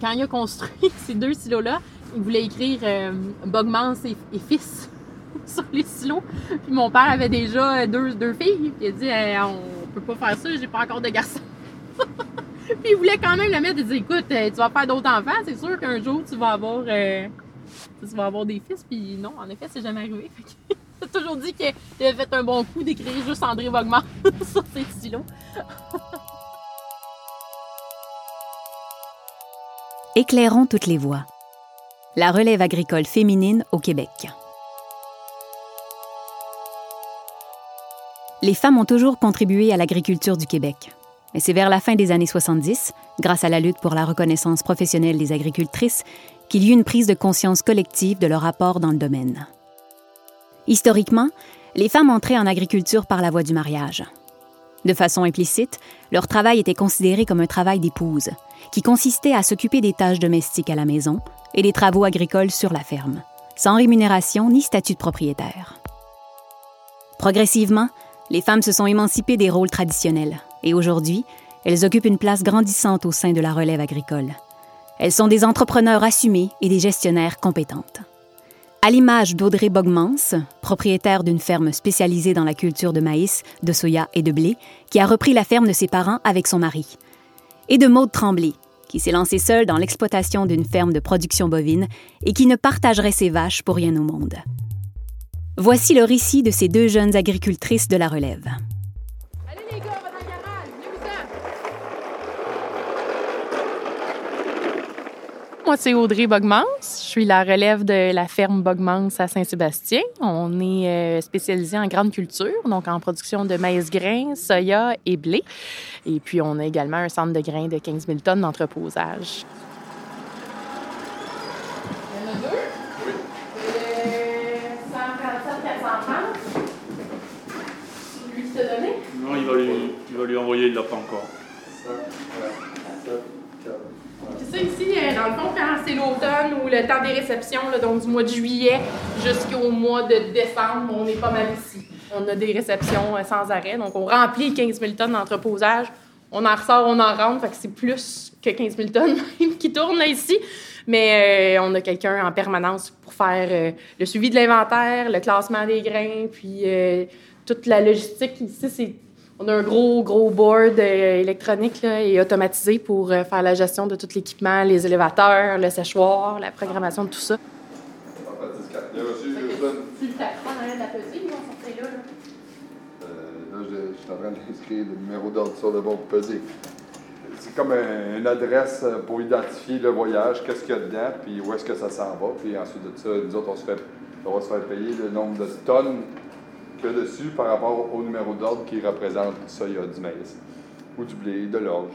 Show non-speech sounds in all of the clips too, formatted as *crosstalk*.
quand il a construit *laughs* ces deux silos-là, il voulait écrire euh, Bogmans et, fils *laughs* sur les silos. Puis mon père avait déjà deux, deux filles. Puis il a dit on peut pas faire ça, j'ai pas encore de garçon. *laughs* puis il voulait quand même le mettre. Il dit écoute, tu vas faire d'autres enfants, c'est sûr qu'un jour tu vas avoir tu vas avoir des fils. Puis non, en effet, c'est jamais arrivé. J'ai toujours dit qu'il avait fait un bon coup d'écrire juste André Bogman sur ses stylos. Éclairons toutes les voies. La relève agricole féminine au Québec. Les femmes ont toujours contribué à l'agriculture du Québec. Mais c'est vers la fin des années 70, grâce à la lutte pour la reconnaissance professionnelle des agricultrices, qu'il y eut une prise de conscience collective de leur apport dans le domaine. Historiquement, les femmes entraient en agriculture par la voie du mariage. De façon implicite, leur travail était considéré comme un travail d'épouse, qui consistait à s'occuper des tâches domestiques à la maison et des travaux agricoles sur la ferme, sans rémunération ni statut de propriétaire. Progressivement, les femmes se sont émancipées des rôles traditionnels et aujourd'hui, elles occupent une place grandissante au sein de la relève agricole. Elles sont des entrepreneurs assumés et des gestionnaires compétentes. À l'image d'Audrey Bogmans, propriétaire d'une ferme spécialisée dans la culture de maïs, de soya et de blé, qui a repris la ferme de ses parents avec son mari. Et de Maude Tremblay, qui s'est lancée seule dans l'exploitation d'une ferme de production bovine et qui ne partagerait ses vaches pour rien au monde. Voici le récit de ces deux jeunes agricultrices de la relève. Moi, c'est Audrey Bogmans. Je suis la relève de la ferme Bogmans à Saint-Sébastien. On est euh, spécialisé en grande culture, donc en production de maïs grain, soya et blé. Et puis, on a également un centre de grains de 15 000 tonnes d'entreposage. Il y en a deux? Oui. 147 430. Lui qui t'a donné? Non, il va lui, il va lui envoyer, il l'a pas encore. Ça, c'est ça ici, euh, le fond, c'est l'automne ou le temps des réceptions, donc du mois de juillet jusqu'au mois de décembre, on est pas mal ici. On a des réceptions euh, sans arrêt, donc on remplit 15 000 tonnes d'entreposage. On en ressort, on en rentre, fait que c'est plus que 15 000 tonnes *laughs* qui tournent ici. Mais euh, on a quelqu'un en permanence pour faire le suivi de l'inventaire, le classement des grains, puis toute la logistique. Ici, c'est on a un gros, gros board euh, électronique et automatisé pour euh, faire la gestion de tout l'équipement, les élévateurs, le séchoir, la programmation de tout ça. La là. Là, je, suis en train d'inscrire le numéro d'ordre sur le bon pesée. C'est comme une adresse pour identifier le voyage, qu'est-ce qu'il y a dedans, puis où est-ce que ça s'en va. Puis ensuite de ça, nous autres, on, se fait, on va se faire payer le nombre de tonnes dessus par rapport au numéro d'ordre qui représente ça, il y a du maïs ou du blé, de l'orge.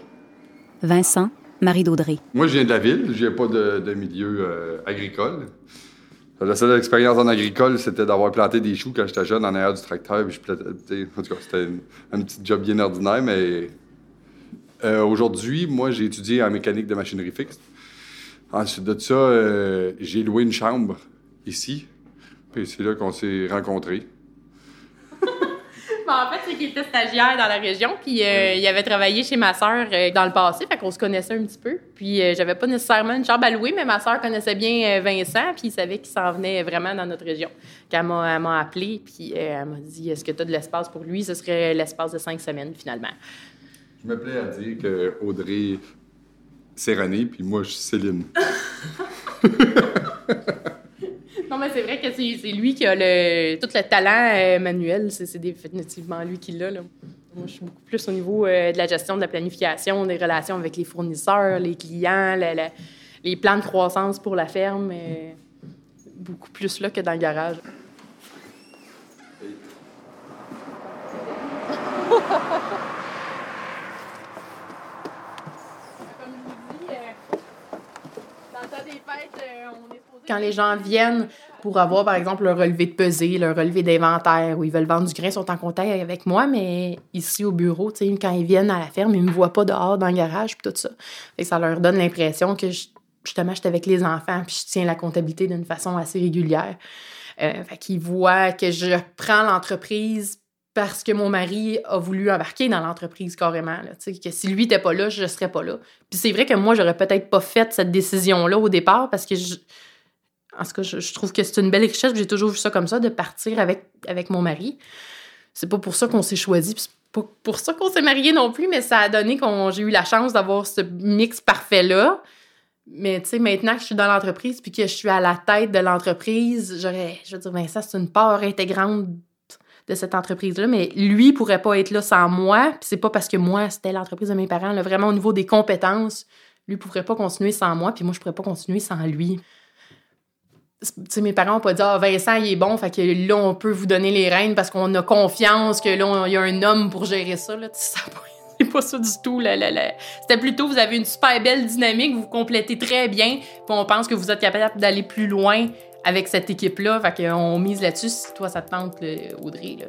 Vincent, Marie d'Audrey. Moi, je viens de la ville, je viens pas de, milieu euh, agricole. La seule expérience en agricole, c'était d'avoir planté des choux quand j'étais jeune en arrière du tracteur. Puis je en tout cas, c'était un petit job bien ordinaire, mais euh, aujourd'hui, moi, j'ai étudié en mécanique de machinerie fixe. Ensuite de ça, euh, j'ai loué une chambre ici. Puis c'est là qu'on s'est rencontrés. Fait, c'est qu'il était stagiaire dans la région, puis euh, il avait travaillé chez ma sœur euh, dans le passé, fait qu'on se connaissait un petit peu. Puis euh, j'avais pas nécessairement une chambre à louer, mais ma sœur connaissait bien Vincent, puis il savait qu'il s'en venait vraiment dans notre région. Quand elle m'a appelé, puis elle m'a dit Est-ce que tu as de l'espace pour lui? Ce serait l'espace de cinq semaines, finalement. Je me plais à dire que Audrey, c'est René, puis moi, je suis Céline. *laughs* Non, mais c'est vrai que c'est lui qui a le, tout le talent euh, manuel. C'est définitivement lui qui l'a. Moi, je suis beaucoup plus au niveau euh, de la gestion de la planification, des relations avec les fournisseurs, les clients, les plans de croissance pour la ferme. Euh, beaucoup plus là que dans le garage. *laughs* Quand les gens viennent pour avoir, par exemple, leur relevé de pesée, leur relevé d'inventaire, ou ils veulent vendre du grain, ils sont en contact avec moi, mais ici au bureau, quand ils viennent à la ferme, ils me voient pas dehors dans le garage, puis tout ça. Et ça leur donne l'impression que, justement, je suis avec les enfants, puis je tiens la comptabilité d'une façon assez régulière. Euh, fait qu'ils voient que je prends l'entreprise parce que mon mari a voulu embarquer dans l'entreprise carrément. Que si lui n'était pas là, je ne serais pas là. Puis c'est vrai que moi, j'aurais peut-être pas fait cette décision-là au départ parce que je, en tout cas, je, trouve que c'est une belle richesse. J'ai toujours vu ça comme ça, de partir avec, avec mon mari. C'est pas pour ça qu'on s'est choisi, c'est pas pour ça qu'on s'est marié non plus, mais ça a donné qu'on j'ai eu la chance d'avoir ce mix parfait-là. Mais tu sais, maintenant que je suis dans l'entreprise puis que je suis à la tête de l'entreprise, j'aurais, je veux dire, ben ça, c'est une part intégrante de cette entreprise-là, mais lui pourrait pas être là sans moi. Puis c'est pas parce que moi, c'était l'entreprise de mes parents. Là, vraiment, au niveau des compétences, lui pourrait pas continuer sans moi, puis moi, je pourrais pas continuer sans lui sais, mes parents n'ont pas dit Ah, Vincent, il est bon, fait que là, on peut vous donner les rênes parce qu'on a confiance que là, il y a un homme pour gérer ça. Là. *laughs* C'est pas ça du tout. Là, C'était plutôt, vous avez une super belle dynamique, vous complétez très bien, puis on pense que vous êtes capable d'aller plus loin avec cette équipe-là. Fait qu'on mise là-dessus si toi, ça te tente, Audrey. Là.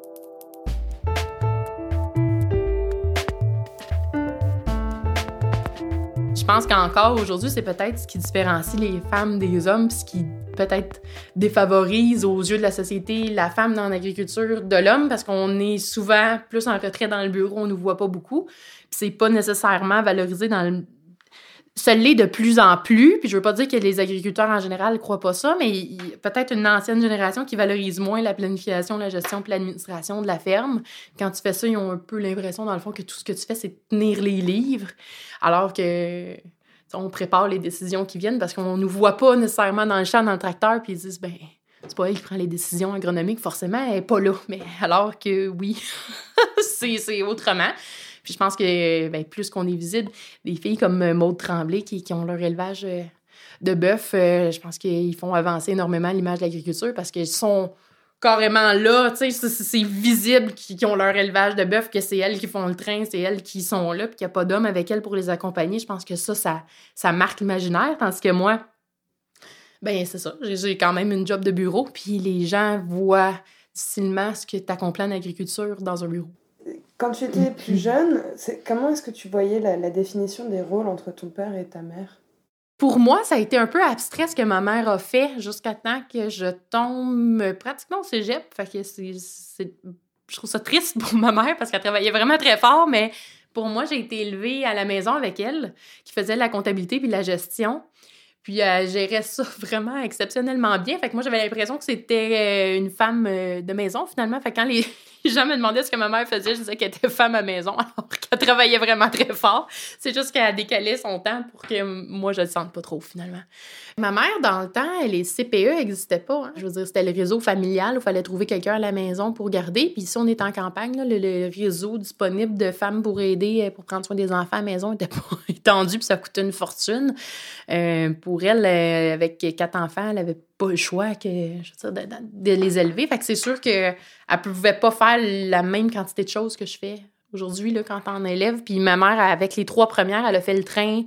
Je pense qu'encore aujourd'hui, c'est peut-être ce qui différencie les femmes des hommes, ce qui peut-être défavorise aux yeux de la société la femme dans l'agriculture de l'homme parce qu'on est souvent plus en retrait dans le bureau, on nous voit pas beaucoup. C'est pas nécessairement valorisé dans le ça l'est de plus en plus, puis je veux pas dire que les agriculteurs en général ne croient pas ça, mais peut-être une ancienne génération qui valorise moins la planification, la gestion puis l'administration de la ferme. Quand tu fais ça, ils ont un peu l'impression, dans le fond, que tout ce que tu fais, c'est tenir les livres, alors que on prépare les décisions qui viennent parce qu'on nous voit pas nécessairement dans le champ, dans le tracteur, puis ils disent, ben, c'est pas elle qui prend les décisions agronomiques, forcément, elle est pas là. Mais alors que oui, *laughs* c'est autrement. Puis je pense que ben, plus qu'on est visible, des filles comme Maude Tremblay qui, qui ont leur élevage euh, de bœuf, euh, je pense qu'ils font avancer énormément l'image de l'agriculture parce qu'ils sont carrément là, tu sais, c'est visible qu'ils ont leur élevage de bœuf, que c'est elles qui font le train, c'est elles qui sont là, puis qu'il n'y a pas d'hommes avec elles pour les accompagner. Je pense que ça, ça, ça marque l'imaginaire, tandis que moi, ben c'est ça, j'ai quand même une job de bureau, puis les gens voient difficilement ce que tu accomplis en agriculture dans un bureau. Quand tu étais plus jeune, comment est-ce que tu voyais la définition des rôles entre ton père et ta mère? Pour moi, ça a été un peu abstrait ce que ma mère a fait jusqu'à temps que je tombe pratiquement au cégep. Fait que c'est, je trouve ça triste pour ma mère parce qu'elle travaillait vraiment très fort, mais pour moi, j'ai été élevée à la maison avec elle, qui faisait la comptabilité puis la gestion. Puis elle gérait ça *laughs* vraiment exceptionnellement bien. Fait que moi, j'avais l'impression que c'était euh, une femme euh, de maison, finalement. Les gens me demandaient ce que ma mère faisait, je disais qu'elle était femme à maison, *laughs* alors qu'elle travaillait vraiment très fort. C'est juste qu'elle a décalé son temps pour que moi, je le sente pas trop, finalement. Ma mère, dans le temps, les CPE n'existaient pas. Hein. Je veux dire, c'était le réseau familial où il fallait trouver quelqu'un à la maison pour garder. Puis si on est en campagne, le, réseau disponible de femmes pour aider, euh, pour prendre soin des enfants à la maison n'était *laughs* pas étendu, puis ça coûtait une fortune. Euh, pour elle, euh, avec quatre enfants, elle avait pas le choix que, je veux de, les élever. Fait que c'est sûr qu'elle pouvait pas faire la même quantité de choses que je fais aujourd'hui quand on élève. Puis ma mère, avec les trois premières, elle a fait le train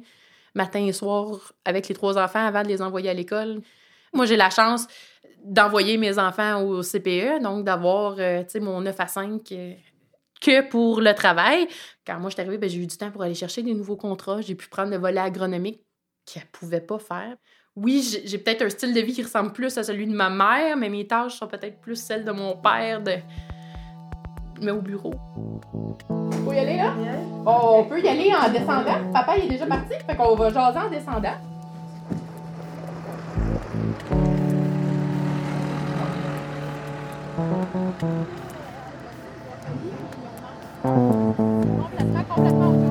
matin et soir avec les trois enfants avant de les envoyer à l'école. Moi, j'ai la chance d'envoyer mes enfants au CPE, donc d'avoir, euh, mon 9 à 5 euh, que pour le travail. Quand moi, je suis arrivée, ben, j'ai eu du temps pour aller chercher des nouveaux contrats. J'ai pu prendre le volet agronomique qu'elle pouvait pas faire oui, j'ai peut-être un style de vie qui ressemble plus à celui de ma mère, mais mes tâches sont peut-être plus celles de mon père, de... mais au bureau. Faut y aller là? on peut y aller en descendant. Papa il est déjà parti, fait qu'on va jaser en descendant. Complètement, complètement.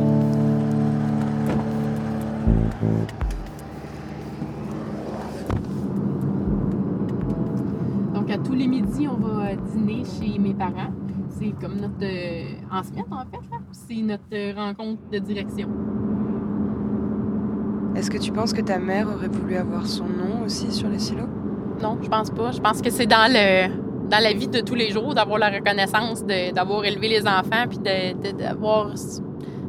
Tous les midis, on va dîner chez mes parents. C'est comme notre. Euh, en semaine, en fait, C'est notre rencontre de direction. Est-ce que tu penses que ta mère aurait voulu avoir son nom aussi sur les silos? Non, je pense pas. Je pense que c'est dans le dans la vie de tous les jours d'avoir la reconnaissance d'avoir élevé les enfants puis d'avoir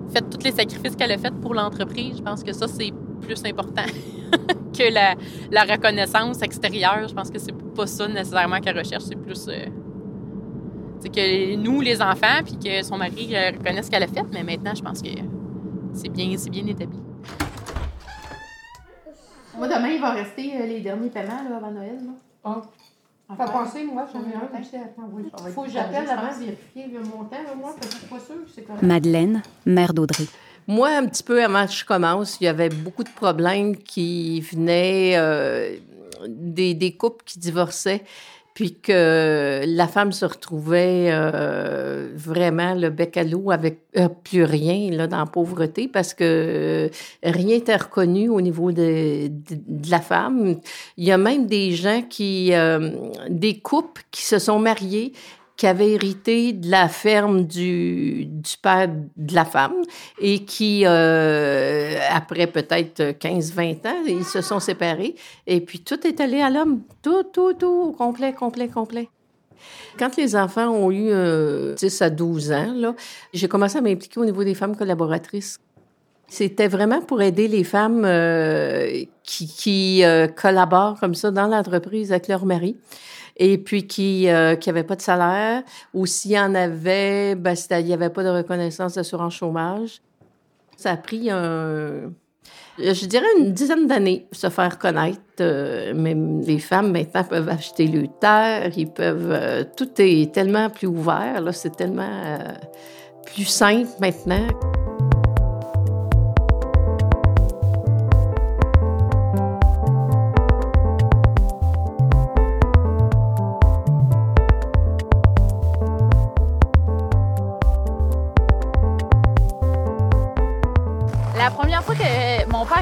fait tous les sacrifices qu'elle a fait pour l'entreprise. Je pense que ça, c'est plus important *laughs* que la, la, reconnaissance extérieure. Je pense que c'est pas ça nécessairement qu'elle recherche, c'est plus euh, que nous, les enfants, puis que son mari euh, reconnaisse ce qu'elle a fait, mais maintenant, je pense que c'est bien, bien établi. Moi, demain, il va rester euh, les derniers paiements là, avant Noël. Là. Ah. Pas passer, moi, j'en ai un acheté à Il faut que j'appelle avant de vérifier le montant, moi, parce que je suis pas sûre que c'est correct. Madeleine, mère d'Audrey. Moi, un petit peu avant que je commence, il y avait beaucoup de problèmes qui venaient euh, des, couples qui divorçaient puis que la femme se retrouvait euh, vraiment le bec à l'eau avec euh, plus rien là, dans la pauvreté parce que euh, rien n'était reconnu au niveau de, la femme. Il y a même des gens qui, des couples qui se sont mariés qui avaient hérité de la ferme du, père de la femme et qui, euh, après peut-être 15-20 ans, ils se sont séparés. Et puis tout est allé à l'homme. Tout, tout, tout, complet, complet, complet. Quand les enfants ont eu euh, 10 à 12 ans, j'ai commencé à m'impliquer au niveau des femmes collaboratrices. C'était vraiment pour aider les femmes euh, qui, qui euh, collaborent comme ça dans l'entreprise avec leur mari et puis qui euh, qui avait pas de salaire ou s'il en avait, ben, il n'y avait pas de reconnaissance d'assurance chômage. Ça a pris je dirais une dizaine d'années pour se faire connaître. Euh, même les femmes maintenant peuvent acheter le terre, ils peuvent. Euh, tout est tellement plus ouvert, c'est tellement euh, plus simple maintenant.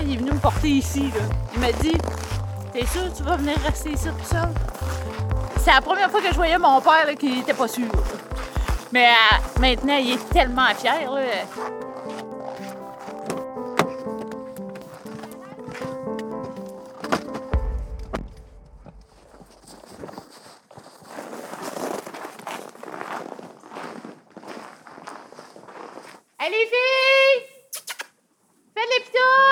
Il est venu me porter ici. Il m'a dit T'es sûr tu vas venir rester ici tout seul? C'est la première fois que je voyais mon père qui était pas sûr. Mais euh, maintenant, il est tellement fier. Là. Allez, filles! Faites les pitons!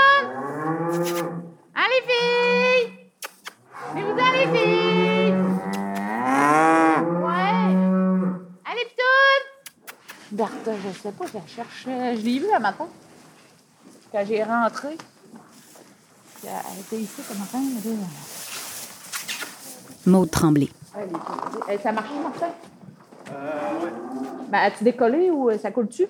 Sais pas, je la cherche. Je l'ai vue un matin. Quand j'ai rentré. Elle était ici ce matin. Maud Tremblay. Ça marche, Martin? Euh, oui. Ben, as-tu décollé ou ça coule-tu?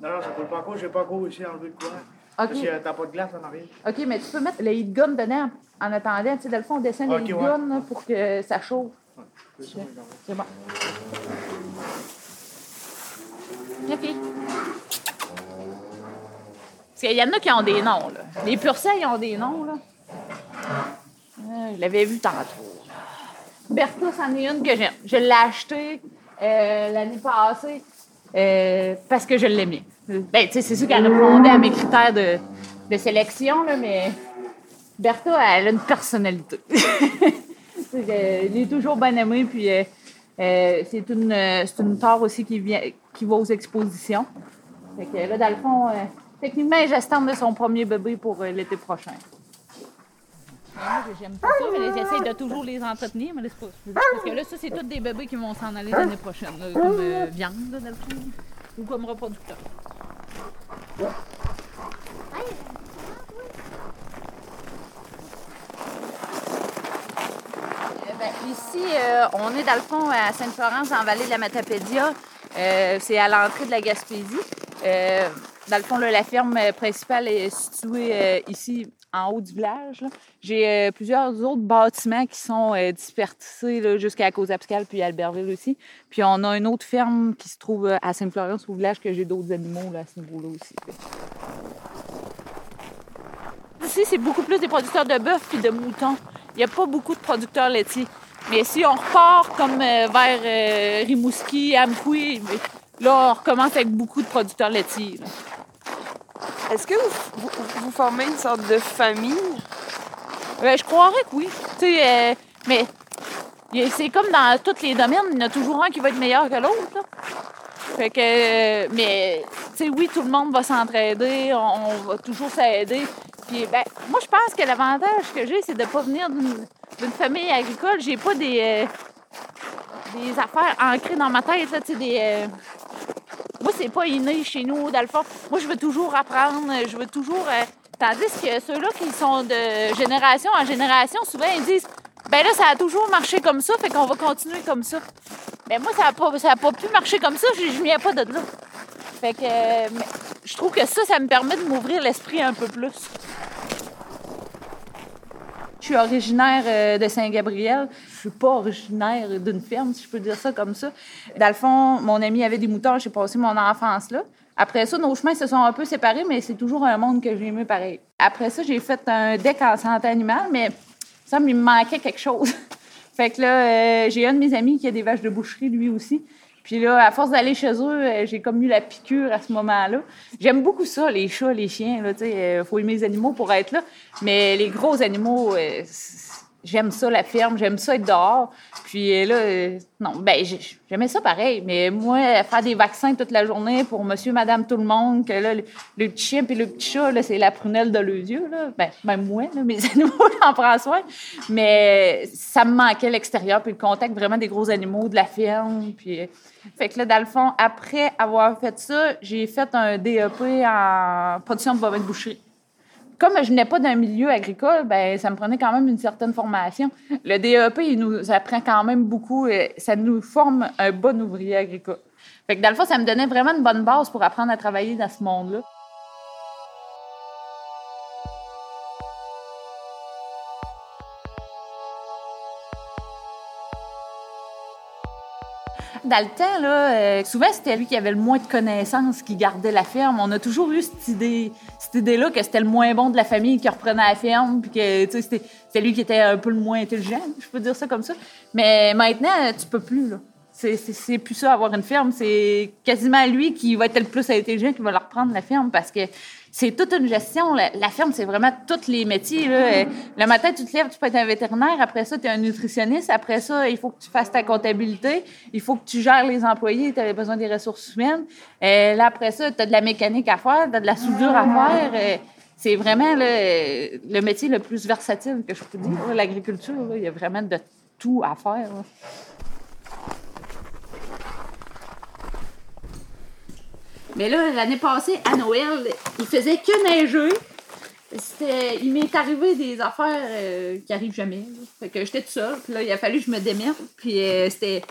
Non, non, ça coule pas encore. J'ai pas encore réussi à enlever le courant. OK. Parce que t'as pas de glace en arrière. OK, mais tu peux mettre le heat gun dedans en attendant. Tu sais, dans le fond, on descend le heat gun pour que ça chauffe. Ouais, c'est bon. OK. Parce qu'il y en a qui ont des noms, là. Les purcelles, ils ont des noms, là. Euh, je l'avais vu tantôt. Bertha, c'en est une que j'aime. Je l'ai achetée euh, l'année passée euh, parce que je l'aimais. Ben, tu sais, c'est sûr qu'elle répondait à mes critères de, de sélection, là, mais Bertha, elle a une personnalité. *laughs* est toujours bien aimée, puis euh, euh, c'est une, c'est une tare aussi qui, vient, qui va aux expositions. Fait que là, dans le fond, techniquement, elle de son premier bébé pour l'été prochain. Moi, j'aime pas ça, mais j'essaie de toujours les entretenir, mais pas. Parce que là, ça, c'est tous des bébés qui vont s'en aller l'année prochaine, comme viande, fond, ou comme reproducteur. Ici, euh, on est dans le fond à Sainte-Florence, en vallée de la Matapédia. Euh, c'est à l'entrée de la Gaspésie. Euh, dans le fond, la ferme principale est située ici en haut du village. J'ai plusieurs autres bâtiments qui sont dispersés jusqu'à Cozapscal puis Albertville aussi. Puis on a une autre ferme qui se trouve à Sainte-Florence au village que j'ai d'autres animaux à ce niveau-là aussi. Ici, c'est beaucoup plus des producteurs de bœuf puis de moutons. Il n'y a pas beaucoup de producteurs laitiers. Mais si on repart comme vers Rimouski, Amkoui, là, on recommence avec beaucoup de producteurs laitiers. Est-ce que vous, vous, formez une sorte de famille? Ben, je croirais que oui. Euh, mais c'est comme dans tous les domaines, il y en a toujours un qui va être meilleur que l'autre. Fait que, euh, mais, oui, tout le monde va s'entraider, on, va toujours s'aider. Puis, ben, moi, je pense que l'avantage que j'ai, c'est de ne pas venir d'une famille agricole. J'ai pas des, euh, des affaires ancrées dans ma tête, sais, des moi, c'est pas inné chez nous, dans le fond. Moi, je veux toujours apprendre, je veux toujours. Euh, tandis que ceux-là qui sont de génération en génération, souvent, ils disent Ben là, ça a toujours marché comme ça, fait qu'on va continuer comme ça. Mais moi, ça n'a pas, ça a pas pu marcher comme ça, je ne viens pas de là. Fait que je trouve que ça, ça me permet de m'ouvrir l'esprit un peu plus. Je suis originaire euh, de Saint-Gabriel. Je suis pas originaire d'une ferme, si je peux dire ça comme ça. Dans le fond, mon ami avait des moutons, j'ai passé mon enfance là. Après ça, nos chemins se sont un peu séparés, mais c'est toujours un monde que j'ai aimé pareil. Après ça, j'ai fait un deck en santé animale, mais ça, me manquait quelque chose. *laughs* fait que là, euh, j'ai un de mes amis qui a des vaches de boucherie, lui aussi. Puis là, à force d'aller chez eux, euh, j'ai comme eu la piqûre à ce moment-là. J'aime beaucoup ça, les chats, les chiens. Il euh, faut aimer les animaux pour être là. Mais les gros animaux, euh, j'aime ça, la ferme, j'aime ça être dehors. Puis euh, là, euh, non, ben j'aimais ça pareil. Mais moi, faire des vaccins toute la journée pour monsieur, madame, tout le monde, que là, le, petit chien et le petit chat, c'est la prunelle de leurs yeux, là. Ben, même moi, là, mes *laughs* animaux, j'en prends soin. Mais ça me manquait l'extérieur, puis le contact vraiment des gros animaux, de la ferme. Puis, euh, fait que là, dans le fond, après avoir fait ça, j'ai fait un DEP en production de bovins de boucherie comme je n'ai pas d'un milieu agricole, ben ça me prenait quand même une certaine formation. Le DEP, il nous apprend quand même beaucoup. Ça nous forme un bon ouvrier agricole. Fait que dans le fond, ça me donnait vraiment une bonne base pour apprendre à travailler dans ce monde-là. Dans le temps, euh, souvent, c'était lui qui avait le moins de connaissances qui gardait la ferme. On a toujours eu cette idée, cette idée-là que c'était le moins bon de la famille qui reprenait la ferme, puis que c'était, c'était lui qui était un peu le moins intelligent, je peux dire ça comme ça. Mais maintenant, tu peux plus. Là. C'est, plus ça, avoir une ferme. C'est quasiment lui qui va être le plus intelligent qui va leur reprendre la ferme parce que c'est toute une gestion. La, ferme, c'est vraiment tous les métiers. Là. Le matin, tu te lèves, tu peux être un vétérinaire. Après ça, tu es un nutritionniste. Après ça, il faut que tu fasses ta comptabilité. Il faut que tu gères les employés. Tu as besoin des ressources humaines. Et là, après ça, tu as de la mécanique à faire, tu as de la soudure à faire. C'est vraiment le, le métier le plus versatile que je peux dire. L'agriculture, il y a vraiment de tout à faire. Mais là, l'année passée, à Noël, il faisait que neiger. C'était, il m'est arrivé des affaires euh, qui arrivent jamais. Fait que j'étais toute seule. Puis là, il a fallu que je me démerde. Puis euh, c'était,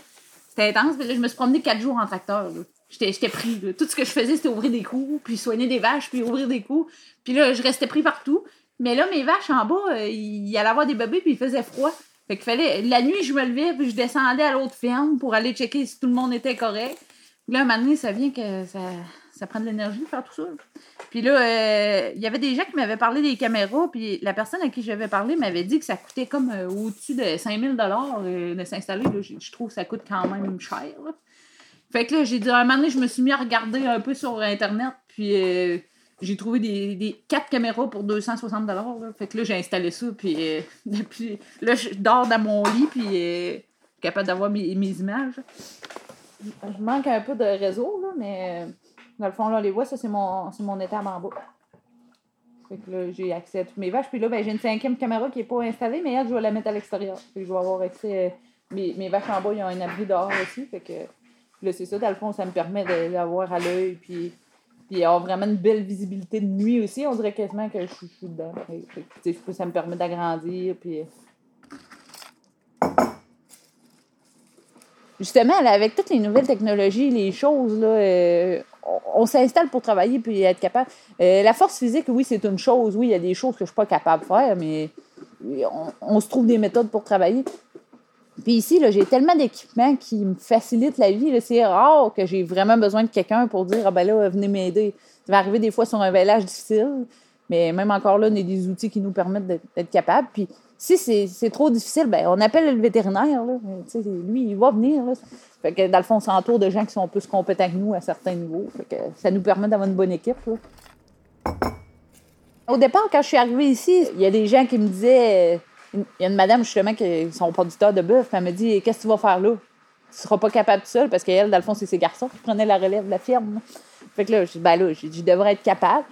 c'était intense. Là, je me suis promenée quatre jours en tracteur. J'étais, pris. Tout ce que je faisais, c'était ouvrir des coups, puis soigner des vaches, puis ouvrir des coups. Puis là, je restais pris partout. Mais là, mes vaches en bas, euh, il allait avoir des bébés, puis il faisait froid. Fait qu'il fallait. La nuit, je me levais, puis je descendais à l'autre ferme pour aller checker si tout le monde était correct. Là, un moment donné, ça vient que ça, ça prend de l'énergie de faire tout ça. Puis là, euh, il y avait des gens qui m'avaient parlé des caméras, puis la personne à qui j'avais parlé m'avait dit que ça coûtait comme euh, au-dessus de 5000 dollars euh, de s'installer. Je, trouve que ça coûte quand même cher. Fait que là, j'ai dit, à un moment donné, je me suis mis à regarder un peu sur Internet, puis j'ai trouvé des, 4 caméras pour 260 dollars. Fait que là, j'ai installé ça, puis *laughs* depuis, là, je dors dans mon lit, puis capable d'avoir mes images. Je manque un peu de réseau, là, mais dans le fond, là, les voix, ça, c'est mon, mon étable en bas. Fait que là, j'ai accès à toutes mes vaches. Puis là, ben, j'ai une cinquième caméra qui n'est pas installée, mais elle, je vais la mettre à l'extérieur. Puis je vais avoir accès. À... Mes, mes vaches en bas, ils ont un abri dehors aussi. Fait que là, c'est ça. Dans le fond, ça me permet d'avoir à l'œil. Puis, puis avoir vraiment une belle visibilité de nuit aussi. On dirait quasiment que je suis, dedans. Fait, ça me permet d'agrandir. Puis justement, avec toutes les nouvelles technologies, les choses, là, euh, on, s'installe pour travailler puis être capable. Euh, la force physique, oui, c'est une chose. Oui, il y a des choses que je ne suis pas capable de faire, mais on, se trouve des méthodes pour travailler. Puis ici, j'ai tellement d'équipements qui me facilitent la vie. C'est rare que j'ai vraiment besoin de quelqu'un pour dire Ah ben là, venez m'aider. Ça va arriver des fois sur un village difficile, mais même encore là, on a des outils qui nous permettent d'être capables. Puis si c'est trop difficile, ben, on appelle le vétérinaire. Là. Lui, il va venir. Là. Que, dans le fond, on s'entoure de gens qui sont plus compétents que nous à certains niveaux. Que, ça nous permet d'avoir une bonne équipe. Au départ, quand je suis arrivée ici, il y a des gens qui me disaient. Il y a une madame, justement, qui est son producteur de bœuf. Elle me dit Qu'est-ce que tu vas faire là? Tu ne seras pas capable seule parce qu'elle, dans le fond, c'est ses garçons qui prenaient la relève de la ferme. Fait que là, je dis Ben je devrais être capable.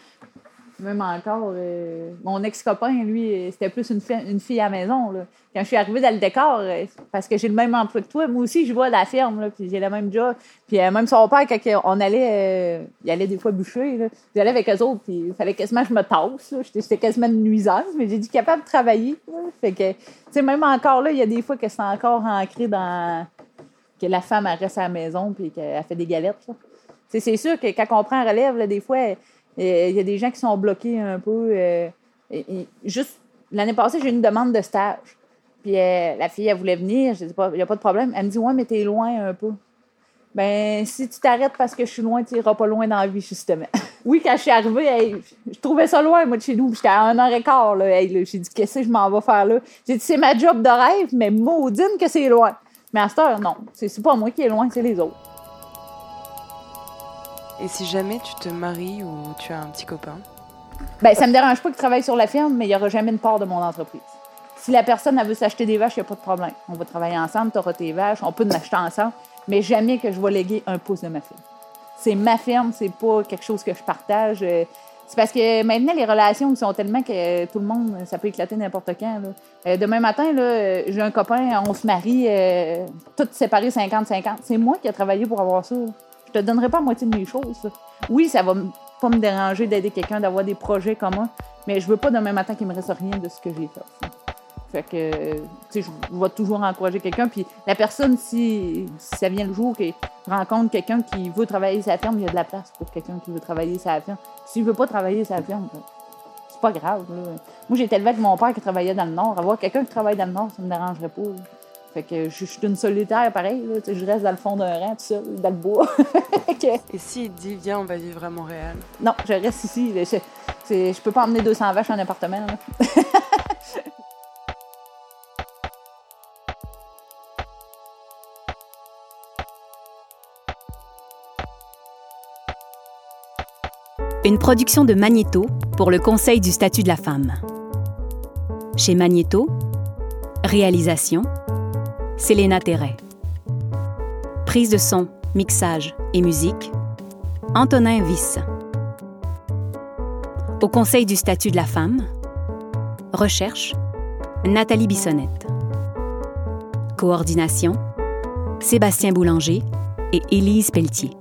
Même encore, euh, mon ex-copain, lui, c'était plus une, fille à maison. Là. Quand je suis arrivée dans le décor, euh, parce que j'ai le même emploi que toi, moi aussi, je vois la ferme, là, puis j'ai le même job. Puis euh, même son père, quand on allait, il allait des fois bûcher, là, j'allais avec eux autres, puis il fallait quasiment que je me tasse. J'étais quasiment une nuisance, mais j'ai dit capable de travailler. Fait que, tu sais, même encore là, il y a des fois que c'est encore ancré dans que la femme, reste à la maison, puis qu'elle fait des galettes. C'est sûr que quand on prend relève, là, des fois, il y a des gens qui sont bloqués un peu. Euh, juste, l'année passée, j'ai eu une demande de stage. Puis euh, la fille, elle voulait venir. Je dis il n'y a pas de problème. Elle me dit, ouais, mais t'es loin un peu. Ben, si tu t'arrêtes parce que je suis loin, tu n'iras pas loin dans la vie, justement. *laughs* oui, quand je suis arrivée, je trouvais ça loin, moi, de chez nous. J'étais à un heure et quart, là. j'ai dit, qu'est-ce que je m'en vais faire là? J'ai dit, c'est ma job de rêve, mais maudine que c'est loin. Mais à cette heure, non. C'est pas moi qui est loin, c'est les autres. Et si jamais tu te maries ou tu as un petit copain? Ben, ça me dérange pas qu'il travaille sur la firme, mais il n'y aura jamais une part de mon entreprise. Si la personne elle veut s'acheter des vaches, il n'y a pas de problème. On va travailler ensemble, tu auras tes vaches, on peut en acheter ensemble, mais jamais que je vais léguer un pouce de ma firme. C'est ma firme, c'est pas quelque chose que je partage. Euh, c'est parce que maintenant, les relations sont tellement que tout le monde, ça peut éclater n'importe quand. Euh, demain matin, j'ai un copain, on se marie, euh, tout séparé 50-50. C'est moi qui ai travaillé pour avoir ça. Je te donnerai pas la moitié de mes choses. Oui, ça va pas me déranger d'aider quelqu'un, d'avoir des projets communs, mais je veux pas demain matin qu'il me reste rien de ce que j'ai fait. Fait que, je vais toujours encourager quelqu'un. Puis la personne, si, ça vient le jour qu'il rencontre quelqu'un qui veut travailler sa ferme, il y a de la place pour quelqu'un qui veut travailler sa ferme. S'il veut pas travailler sa ferme, ben, c'est pas grave. Moi, j'ai été élevée mon père qui travaillait dans le Nord. Avoir quelqu'un qui travaille dans le Nord, ça me dérangerait pas. Fait que je, suis une solitaire, pareil. je reste dans le fond d'un rang, tout seul, dans le bois. *laughs* Et s'il dit, viens, on va vivre à Montréal? Non, je reste ici. Je, je peux pas emmener 200 vaches en appartement. *laughs* Une production de Magnéto pour le Conseil du statut de la femme. Chez Magnéto, réalisation Selena Terret. Prise de son, mixage et musique, Antonin Viss. Au Conseil du statut de la femme, recherche, Nathalie Bissonnette. Coordination, Sébastien Boulanger et Élise Pelletier.